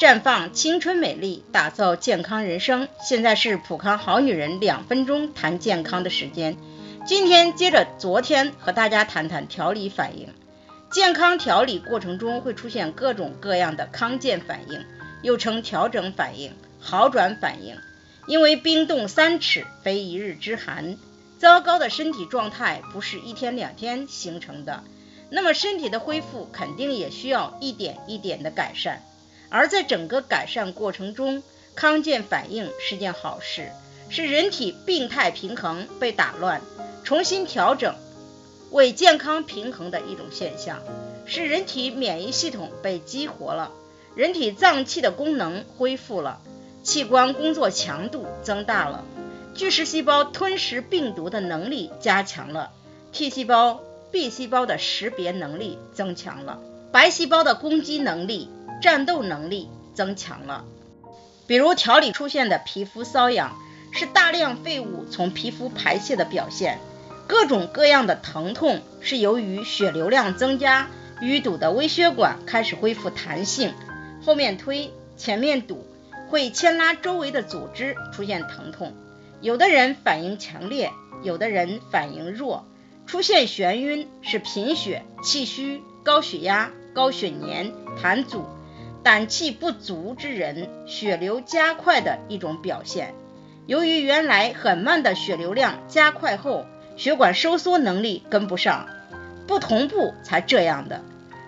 绽放青春美丽，打造健康人生。现在是普康好女人两分钟谈健康的时间。今天接着昨天和大家谈谈调理反应。健康调理过程中会出现各种各样的康健反应，又称调整反应、好转反应。因为冰冻三尺非一日之寒，糟糕的身体状态不是一天两天形成的，那么身体的恢复肯定也需要一点一点的改善。而在整个改善过程中，康健反应是件好事，是人体病态平衡被打乱、重新调整为健康平衡的一种现象，是人体免疫系统被激活了，人体脏器的功能恢复了，器官工作强度增大了，巨噬细胞吞食病毒的能力加强了，T 细胞、B 细胞的识别能力增强了，白细胞的攻击能力。战斗能力增强了，比如调理出现的皮肤瘙痒，是大量废物从皮肤排泄的表现；各种各样的疼痛是由于血流量增加，淤堵的微血管开始恢复弹性，后面推，前面堵，会牵拉周围的组织出现疼痛。有的人反应强烈，有的人反应弱，出现眩晕是贫血、气虚、高血压、高血粘、痰阻。胆气不足之人，血流加快的一种表现。由于原来很慢的血流量加快后，血管收缩能力跟不上，不同步才这样的。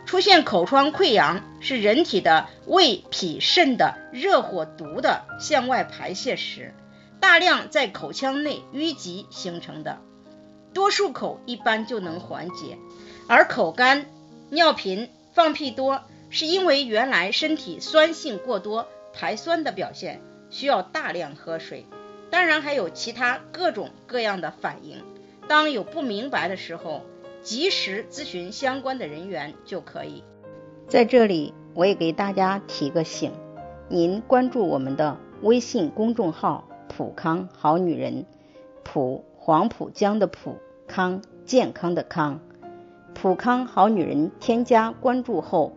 出现口疮溃疡是人体的胃、脾、肾的热火毒的向外排泄时，大量在口腔内淤积形成的。多漱口一般就能缓解，而口干、尿频、放屁多。是因为原来身体酸性过多，排酸的表现，需要大量喝水。当然还有其他各种各样的反应。当有不明白的时候，及时咨询相关的人员就可以。在这里，我也给大家提个醒：您关注我们的微信公众号“普康好女人”，普黄浦江的普康健康的康，普康好女人添加关注后。